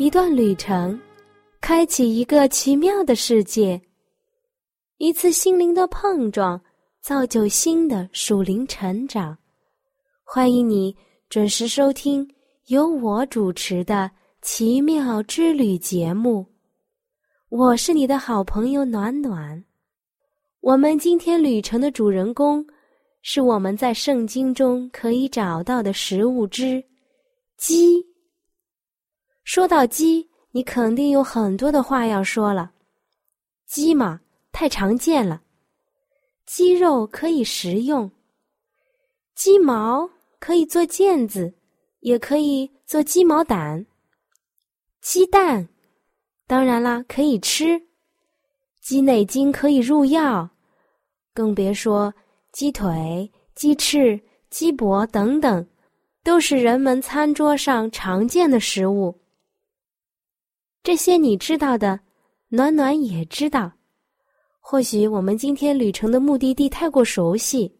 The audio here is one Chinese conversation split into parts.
一段旅程，开启一个奇妙的世界；一次心灵的碰撞，造就新的属灵成长。欢迎你准时收听由我主持的《奇妙之旅》节目。我是你的好朋友暖暖。我们今天旅程的主人公，是我们在圣经中可以找到的食物之鸡。说到鸡，你肯定有很多的话要说了。鸡嘛，太常见了。鸡肉可以食用，鸡毛可以做毽子，也可以做鸡毛掸。鸡蛋，当然啦，可以吃。鸡内金可以入药，更别说鸡腿、鸡翅、鸡脖等等，都是人们餐桌上常见的食物。这些你知道的，暖暖也知道。或许我们今天旅程的目的地太过熟悉，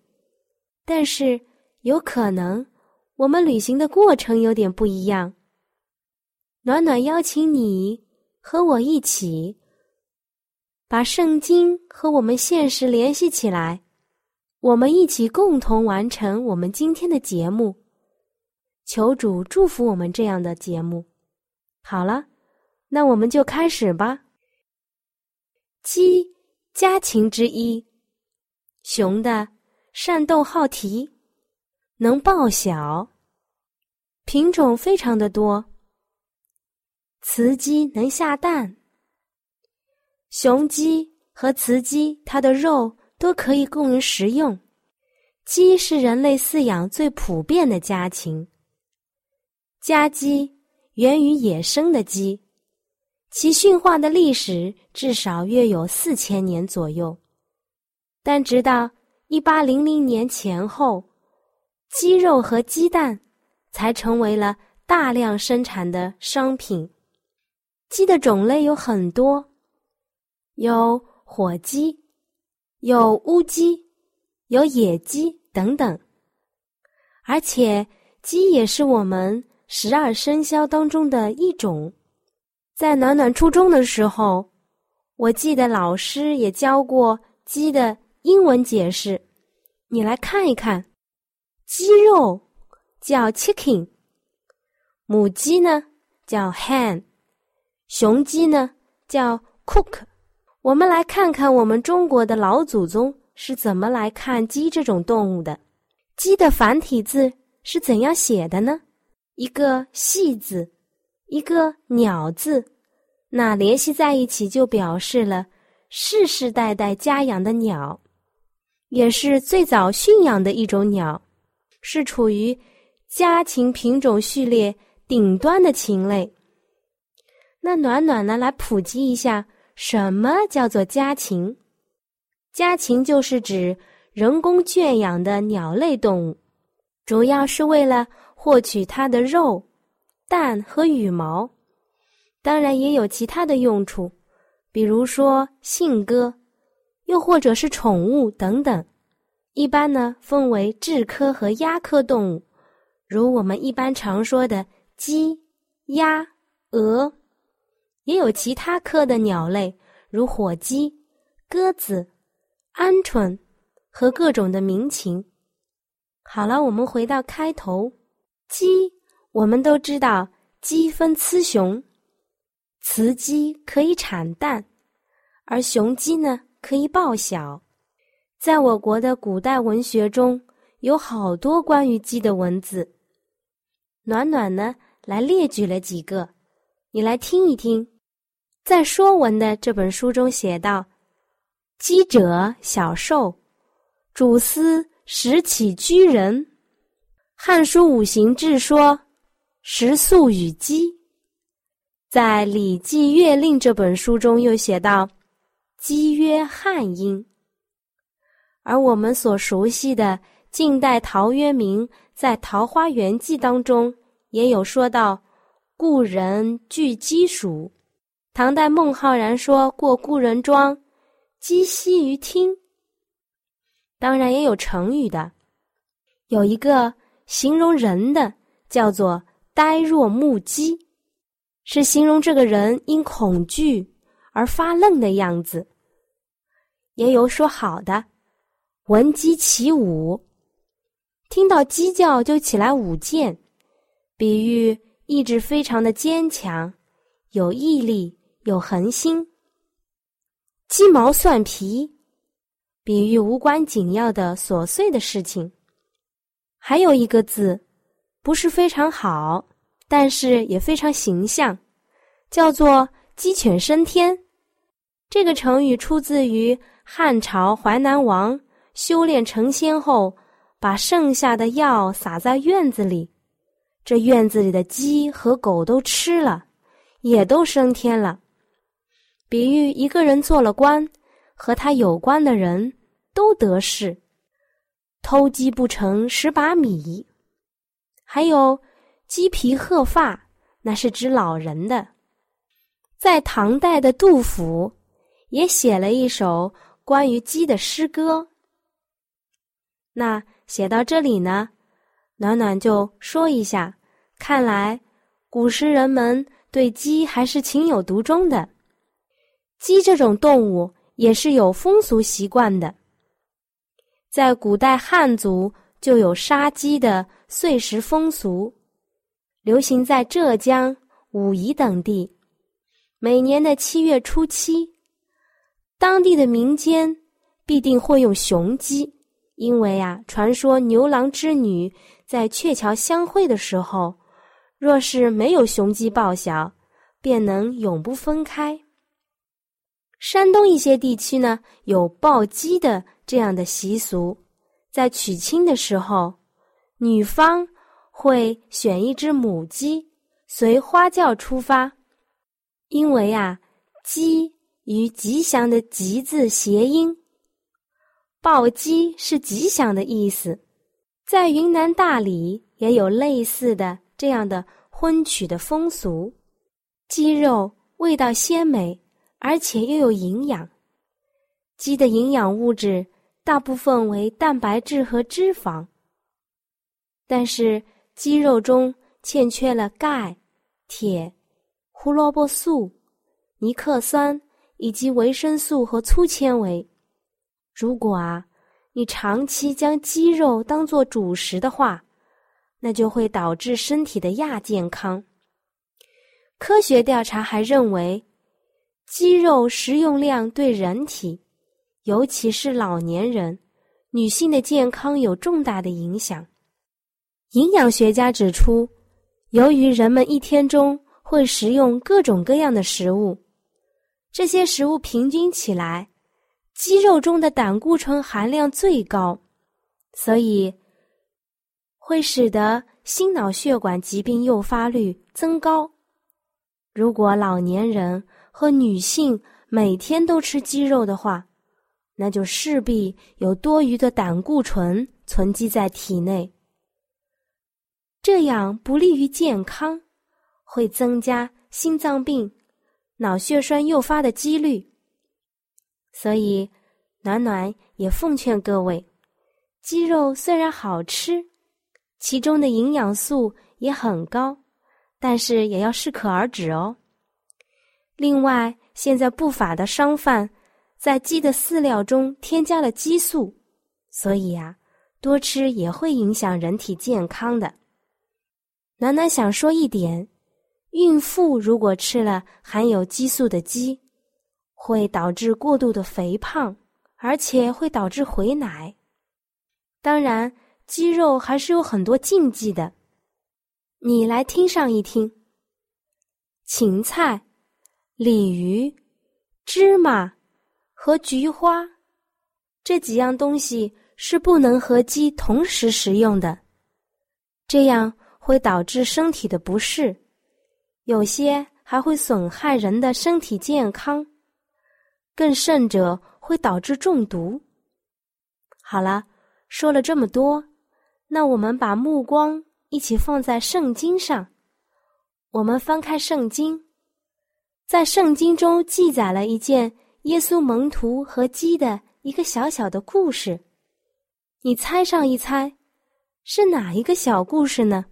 但是有可能我们旅行的过程有点不一样。暖暖邀请你和我一起，把圣经和我们现实联系起来，我们一起共同完成我们今天的节目。求主祝福我们这样的节目。好了。那我们就开始吧。鸡，家禽之一。雄的善斗好啼，能报晓，品种非常的多。雌鸡能下蛋。雄鸡和雌鸡，它的肉都可以供人食用。鸡是人类饲养最普遍的家禽。家鸡源于野生的鸡。其驯化的历史至少约有四千年左右，但直到一八零零年前后，鸡肉和鸡蛋才成为了大量生产的商品。鸡的种类有很多，有火鸡、有乌鸡、有野鸡等等，而且鸡也是我们十二生肖当中的一种。在暖暖初中的时候，我记得老师也教过鸡的英文解释，你来看一看。鸡肉叫 chicken，母鸡呢叫 hen，雄鸡呢叫 cook。我们来看看我们中国的老祖宗是怎么来看鸡这种动物的。鸡的繁体字是怎样写的呢？一个“细”字。一个鸟字，那联系在一起就表示了世世代代家养的鸟，也是最早驯养的一种鸟，是处于家禽品种序列顶端的禽类。那暖暖呢，来普及一下什么叫做家禽？家禽就是指人工圈养的鸟类动物，主要是为了获取它的肉。蛋和羽毛，当然也有其他的用处，比如说信鸽，又或者是宠物等等。一般呢分为雉科和鸭科动物，如我们一般常说的鸡、鸭、鹅，也有其他科的鸟类，如火鸡、鸽子、鹌鹑和各种的鸣禽。好了，我们回到开头，鸡。我们都知道，鸡分雌雄，雌鸡可以产蛋，而雄鸡呢可以报晓。在我国的古代文学中有好多关于鸡的文字。暖暖呢来列举了几个，你来听一听。在《说文》的这本书中写道：“鸡者，小兽，主司食起居人。”《汉书五行志》说。食宿与鸡。在《礼记乐令》这本书中又写道：“鸡曰汉阴。”而我们所熟悉的晋代陶渊明在《桃花源记》当中也有说到：“故人具鸡黍。”唐代孟浩然说过：“故人庄，鸡栖于厅。”当然也有成语的，有一个形容人的叫做“呆若木鸡”，是形容这个人因恐惧而发愣的样子。也有说好的，“闻鸡起舞”，听到鸡叫就起来舞剑，比喻意志非常的坚强，有毅力，有恒心。鸡毛蒜皮。比喻无关紧要的琐碎的事情，还有一个字，不是非常好，但是也非常形象，叫做“鸡犬升天”。这个成语出自于汉朝淮南王修炼成仙后，把剩下的药撒在院子里，这院子里的鸡和狗都吃了，也都升天了。比喻一个人做了官。和他有关的人都得势，偷鸡不成蚀把米。还有鸡皮鹤发，那是指老人的。在唐代的杜甫也写了一首关于鸡的诗歌。那写到这里呢，暖暖就说一下，看来古时人们对鸡还是情有独钟的。鸡这种动物。也是有风俗习惯的，在古代汉族就有杀鸡的碎石风俗，流行在浙江、武夷等地。每年的七月初七，当地的民间必定会用雄鸡，因为啊，传说牛郎织女在鹊桥相会的时候，若是没有雄鸡报晓，便能永不分开。山东一些地区呢有抱鸡的这样的习俗，在娶亲的时候，女方会选一只母鸡随花轿出发，因为啊，鸡与吉祥的“吉”字谐音，抱鸡是吉祥的意思。在云南大理也有类似的这样的婚娶的风俗，鸡肉味道鲜美。而且又有营养，鸡的营养物质大部分为蛋白质和脂肪，但是肌肉中欠缺了钙、铁、胡萝卜素、尼克酸以及维生素和粗纤维。如果啊，你长期将鸡肉当做主食的话，那就会导致身体的亚健康。科学调查还认为。鸡肉食用量对人体，尤其是老年人、女性的健康有重大的影响。营养学家指出，由于人们一天中会食用各种各样的食物，这些食物平均起来，鸡肉中的胆固醇含量最高，所以会使得心脑血管疾病诱发率增高。如果老年人，和女性每天都吃鸡肉的话，那就势必有多余的胆固醇存积在体内，这样不利于健康，会增加心脏病、脑血栓诱发的几率。所以，暖暖也奉劝各位，鸡肉虽然好吃，其中的营养素也很高，但是也要适可而止哦。另外，现在不法的商贩在鸡的饲料中添加了激素，所以呀，多吃也会影响人体健康的。暖暖想说一点：孕妇如果吃了含有激素的鸡，会导致过度的肥胖，而且会导致回奶。当然，鸡肉还是有很多禁忌的，你来听上一听。芹菜。鲤鱼、芝麻和菊花这几样东西是不能和鸡同时食用的，这样会导致身体的不适，有些还会损害人的身体健康，更甚者会导致中毒。好了，说了这么多，那我们把目光一起放在圣经上。我们翻开圣经，在圣经中记载了一件耶稣门徒和鸡的一个小小的故事。你猜上一猜，是哪一个小故事呢？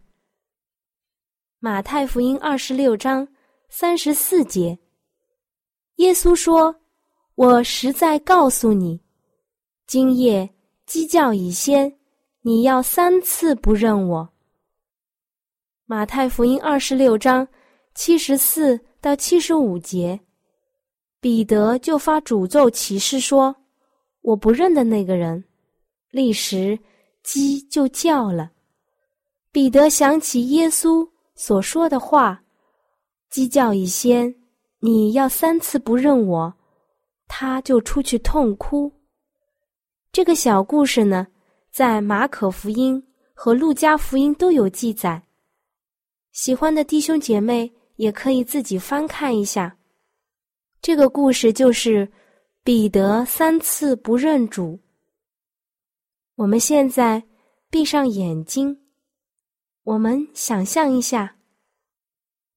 马太福音二十六章三十四节，耶稣说：“我实在告诉你，今夜鸡叫已先，你要三次不认我。”马太福音二十六章七十四到七十五节，彼得就发诅咒启示说：“我不认得那个人。”立时，鸡就叫了。彼得想起耶稣所说的话：“鸡叫一先，你要三次不认我。”他就出去痛哭。这个小故事呢，在马可福音和路加福音都有记载。喜欢的弟兄姐妹也可以自己翻看一下，这个故事就是彼得三次不认主。我们现在闭上眼睛，我们想象一下，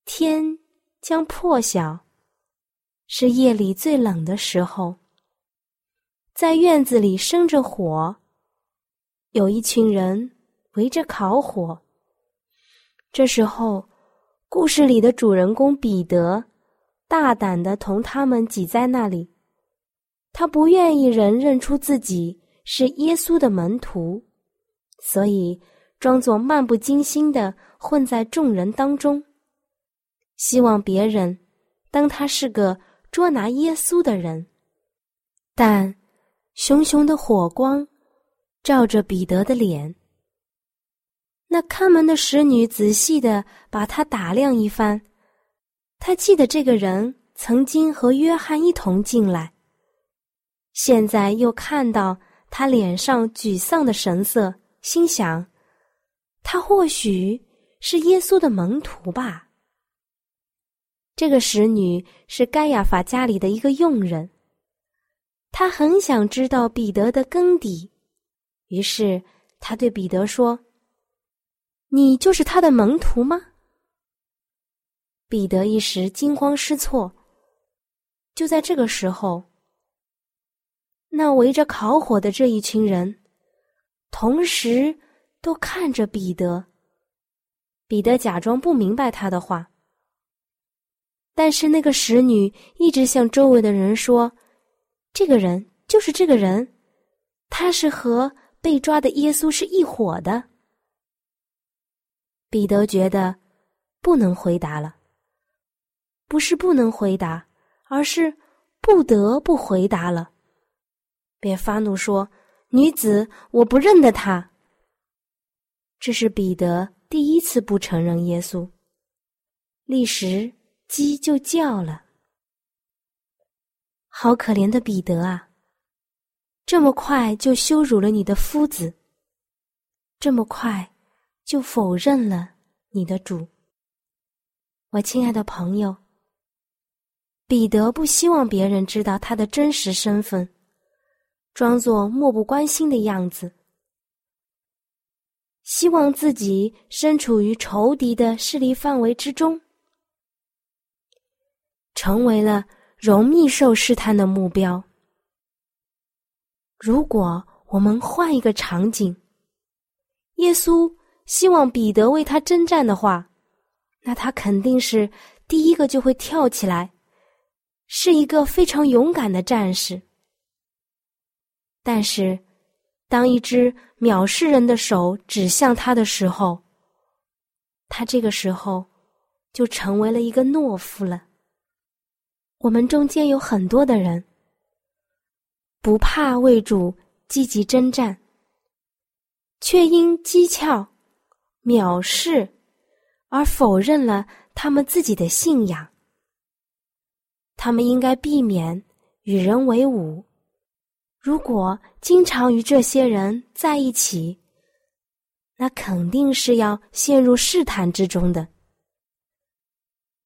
天将破晓，是夜里最冷的时候，在院子里生着火，有一群人围着烤火。这时候，故事里的主人公彼得大胆的同他们挤在那里。他不愿意人认出自己是耶稣的门徒，所以装作漫不经心的混在众人当中，希望别人当他是个捉拿耶稣的人。但熊熊的火光照着彼得的脸。那看门的使女仔细的把他打量一番，他记得这个人曾经和约翰一同进来。现在又看到他脸上沮丧的神色，心想，他或许是耶稣的门徒吧。这个使女是盖亚法家里的一个佣人，他很想知道彼得的根底，于是他对彼得说。你就是他的门徒吗？彼得一时惊慌失措。就在这个时候，那围着烤火的这一群人，同时都看着彼得。彼得假装不明白他的话，但是那个使女一直向周围的人说：“这个人就是这个人，他是和被抓的耶稣是一伙的。”彼得觉得不能回答了，不是不能回答，而是不得不回答了。便发怒说：“女子，我不认得他。”这是彼得第一次不承认耶稣。立时鸡就叫了。好可怜的彼得啊！这么快就羞辱了你的夫子，这么快。就否认了你的主，我亲爱的朋友。彼得不希望别人知道他的真实身份，装作漠不关心的样子，希望自己身处于仇敌的势力范围之中，成为了容易受试探的目标。如果我们换一个场景，耶稣。希望彼得为他征战的话，那他肯定是第一个就会跳起来，是一个非常勇敢的战士。但是，当一只藐视人的手指向他的时候，他这个时候就成为了一个懦夫了。我们中间有很多的人不怕为主积极征战，却因讥诮。藐视，而否认了他们自己的信仰。他们应该避免与人为伍。如果经常与这些人在一起，那肯定是要陷入试探之中的。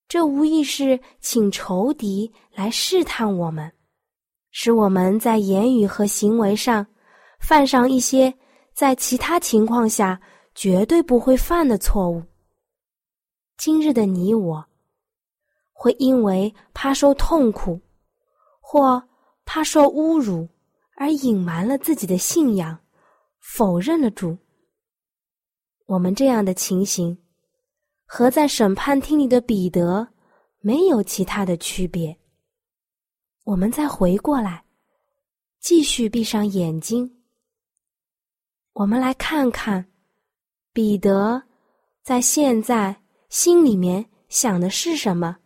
这无疑是请仇敌来试探我们，使我们在言语和行为上犯上一些在其他情况下绝对不会犯的错误。今日的你我，会因为怕受痛苦，或怕受侮辱，而隐瞒了自己的信仰，否认了主。我们这样的情形，和在审判厅里的彼得没有其他的区别。我们再回过来，继续闭上眼睛，我们来看看彼得在现在心里面想的是什么，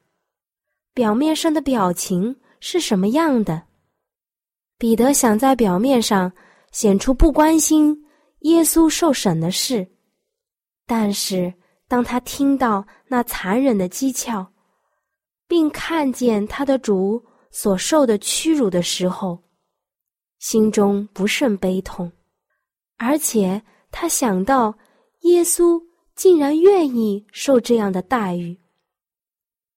表面上的表情是什么样的。彼得想在表面上显出不关心耶稣受审的事。但是，当他听到那残忍的讥诮，并看见他的主所受的屈辱的时候，心中不甚悲痛，而且他想到耶稣竟然愿意受这样的待遇，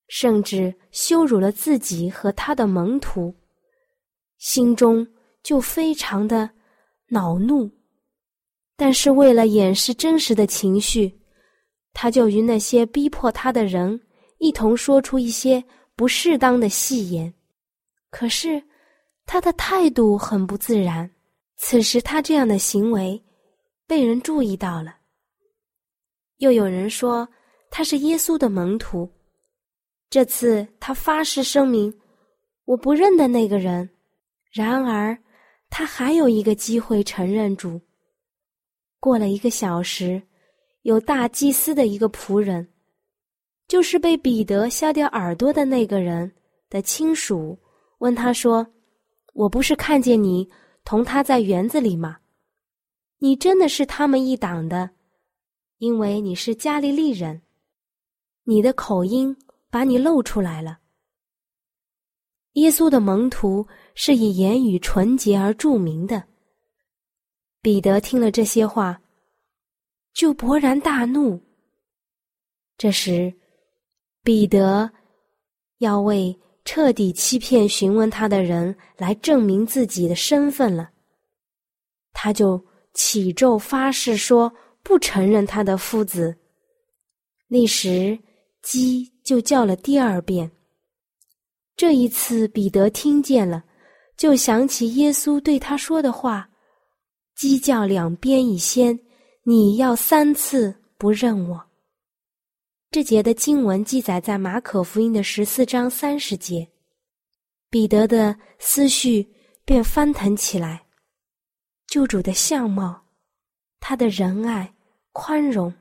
甚至羞辱了自己和他的门徒，心中就非常的恼怒。但是为了掩饰真实的情绪，他就与那些逼迫他的人一同说出一些不适当的戏言。可是他的态度很不自然。此时他这样的行为被人注意到了。又有人说他是耶稣的门徒。这次他发誓声明：“我不认得那个人。”然而他还有一个机会承认主。过了一个小时，有大祭司的一个仆人，就是被彼得削掉耳朵的那个人的亲属，问他说：“我不是看见你同他在园子里吗？你真的是他们一党的，因为你是加利利人，你的口音把你露出来了。”耶稣的门徒是以言语纯洁而著名的。彼得听了这些话，就勃然大怒。这时，彼得要为彻底欺骗询问他的人来证明自己的身份了。他就起咒发誓说不承认他的夫子。那时，鸡就叫了第二遍。这一次，彼得听见了，就想起耶稣对他说的话。鸡叫两边一先，你要三次不认我。这节的经文记载在马可福音的十四章三十节。彼得的思绪便翻腾起来，救主的相貌，他的仁爱、宽容，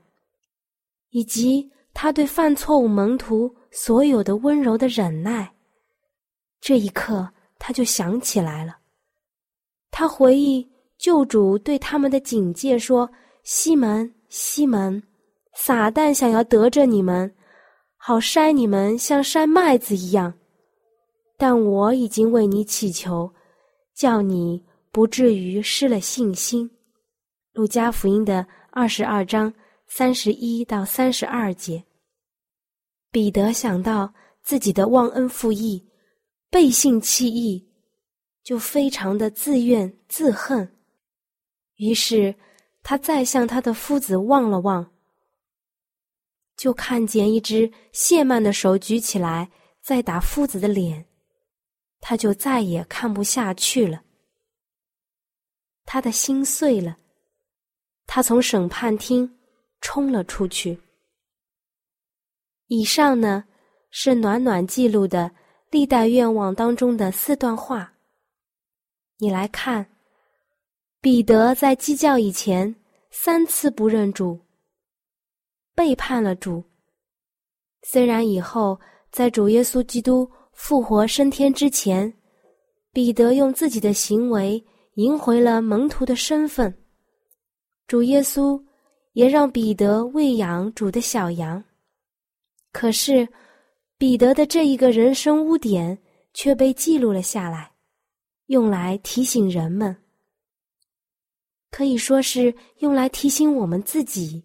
以及他对犯错误门徒所有的温柔的忍耐。这一刻，他就想起来了，他回忆。救主对他们的警戒说：“西门，西门，撒旦想要得着你们，好筛你们，像筛麦子一样。但我已经为你祈求，叫你不至于失了信心。”路加福音的二十二章三十一到三十二节。彼得想到自己的忘恩负义、背信弃义，就非常的自怨自恨。于是，他再向他的夫子望了望，就看见一只谢曼的手举起来，在打夫子的脸，他就再也看不下去了。他的心碎了，他从审判厅冲了出去。以上呢，是暖暖记录的历代愿望当中的四段话，你来看。彼得在鸡叫以前三次不认主，背叛了主。虽然以后在主耶稣基督复活升天之前，彼得用自己的行为赢回了门徒的身份，主耶稣也让彼得喂养主的小羊。可是，彼得的这一个人生污点却被记录了下来，用来提醒人们。可以说是用来提醒我们自己。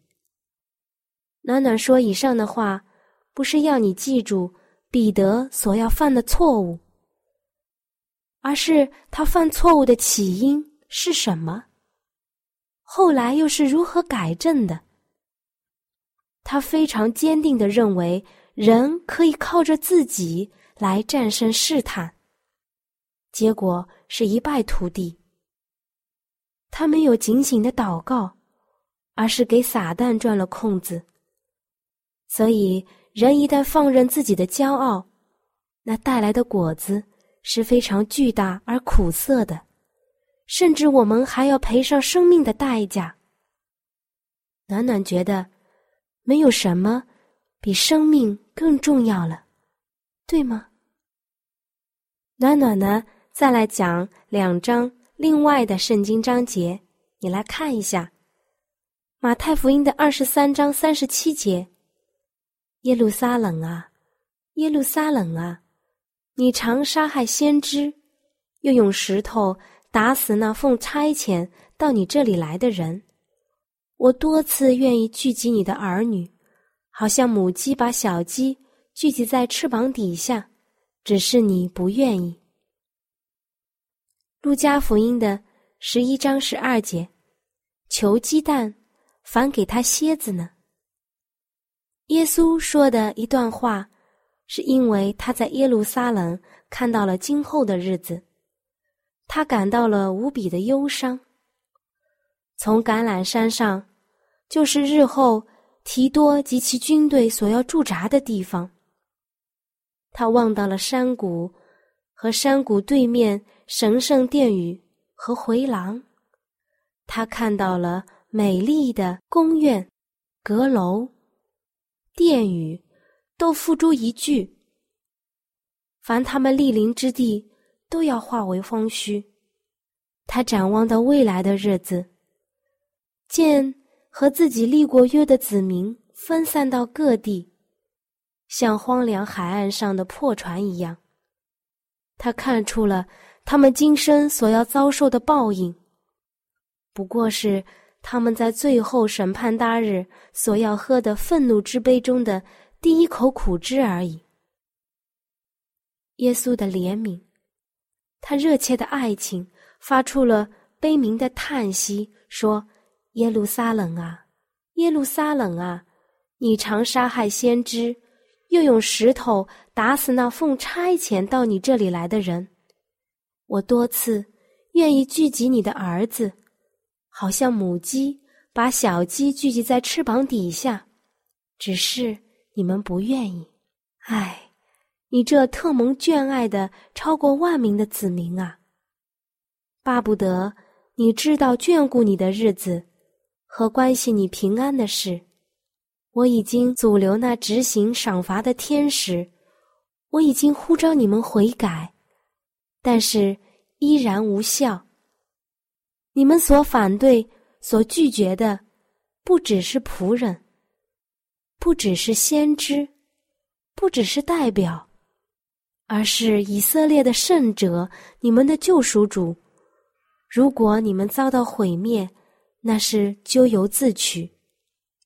暖暖说：“以上的话，不是要你记住彼得所要犯的错误，而是他犯错误的起因是什么，后来又是如何改正的。他非常坚定的认为，人可以靠着自己来战胜试探，结果是一败涂地。”他没有警醒的祷告，而是给撒旦转了空子。所以，人一旦放任自己的骄傲，那带来的果子是非常巨大而苦涩的，甚至我们还要赔上生命的代价。暖暖觉得，没有什么比生命更重要了，对吗？暖暖呢，再来讲两章。另外的圣经章节，你来看一下，《马太福音》的二十三章三十七节：“耶路撒冷啊，耶路撒冷啊，你常杀害先知，又用石头打死那奉差遣到你这里来的人。我多次愿意聚集你的儿女，好像母鸡把小鸡聚集在翅膀底下，只是你不愿意。”路加福音的十一章十二节，求鸡蛋，反给他蝎子呢。耶稣说的一段话，是因为他在耶路撒冷看到了今后的日子，他感到了无比的忧伤。从橄榄山上，就是日后提多及其军队所要驻扎的地方。他望到了山谷，和山谷对面。神圣殿宇和回廊，他看到了美丽的宫苑、阁楼、殿宇，都付诸一炬。凡他们莅临之地，都要化为荒墟。他展望到未来的日子，见和自己立过约的子民分散到各地，像荒凉海岸上的破船一样。他看出了。他们今生所要遭受的报应，不过是他们在最后审判大日所要喝的愤怒之杯中的第一口苦汁而已。耶稣的怜悯，他热切的爱情，发出了悲鸣的叹息，说：“耶路撒冷啊，耶路撒冷啊，你常杀害先知，又用石头打死那奉差遣到你这里来的人。”我多次愿意聚集你的儿子，好像母鸡把小鸡聚集在翅膀底下，只是你们不愿意。唉，你这特蒙眷爱的超过万民的子民啊！巴不得你知道眷顾你的日子和关系你平安的事。我已经阻留那执行赏罚的天使，我已经呼召你们悔改。但是依然无效。你们所反对、所拒绝的，不只是仆人，不只是先知，不只是代表，而是以色列的圣者，你们的救赎主。如果你们遭到毁灭，那是咎由自取。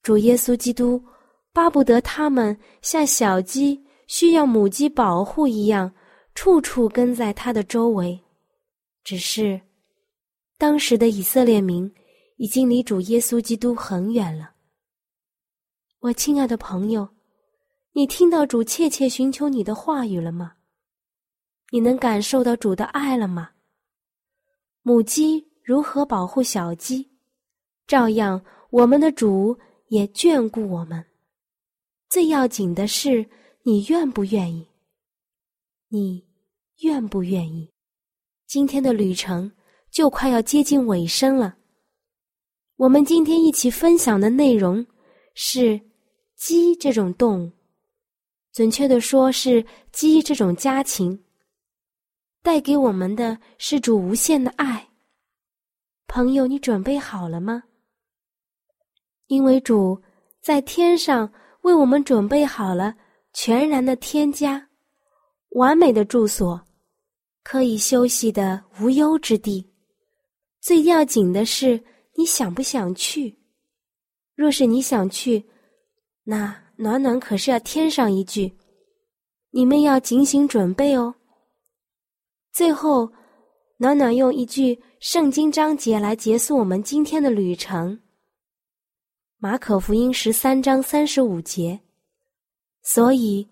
主耶稣基督巴不得他们像小鸡需要母鸡保护一样。处处跟在他的周围，只是当时的以色列民已经离主耶稣基督很远了。我亲爱的朋友，你听到主切切寻求你的话语了吗？你能感受到主的爱了吗？母鸡如何保护小鸡，照样我们的主也眷顾我们。最要紧的是，你愿不愿意？你愿不愿意？今天的旅程就快要接近尾声了。我们今天一起分享的内容是鸡这种动物，准确的说是鸡这种家禽，带给我们的是主无限的爱。朋友，你准备好了吗？因为主在天上为我们准备好了全然的天家。完美的住所，可以休息的无忧之地。最要紧的是，你想不想去？若是你想去，那暖暖可是要添上一句：你们要警醒准备哦。最后，暖暖用一句圣经章节来结束我们今天的旅程。马可福音十三章三十五节。所以，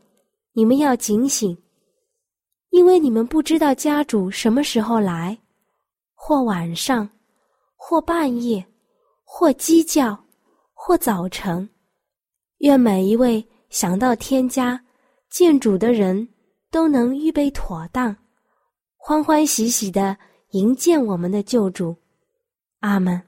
你们要警醒，因为你们不知道家主什么时候来，或晚上。或半夜，或鸡叫，或早晨，愿每一位想到天家见主的人都能预备妥当，欢欢喜喜的迎接我们的救主。阿门。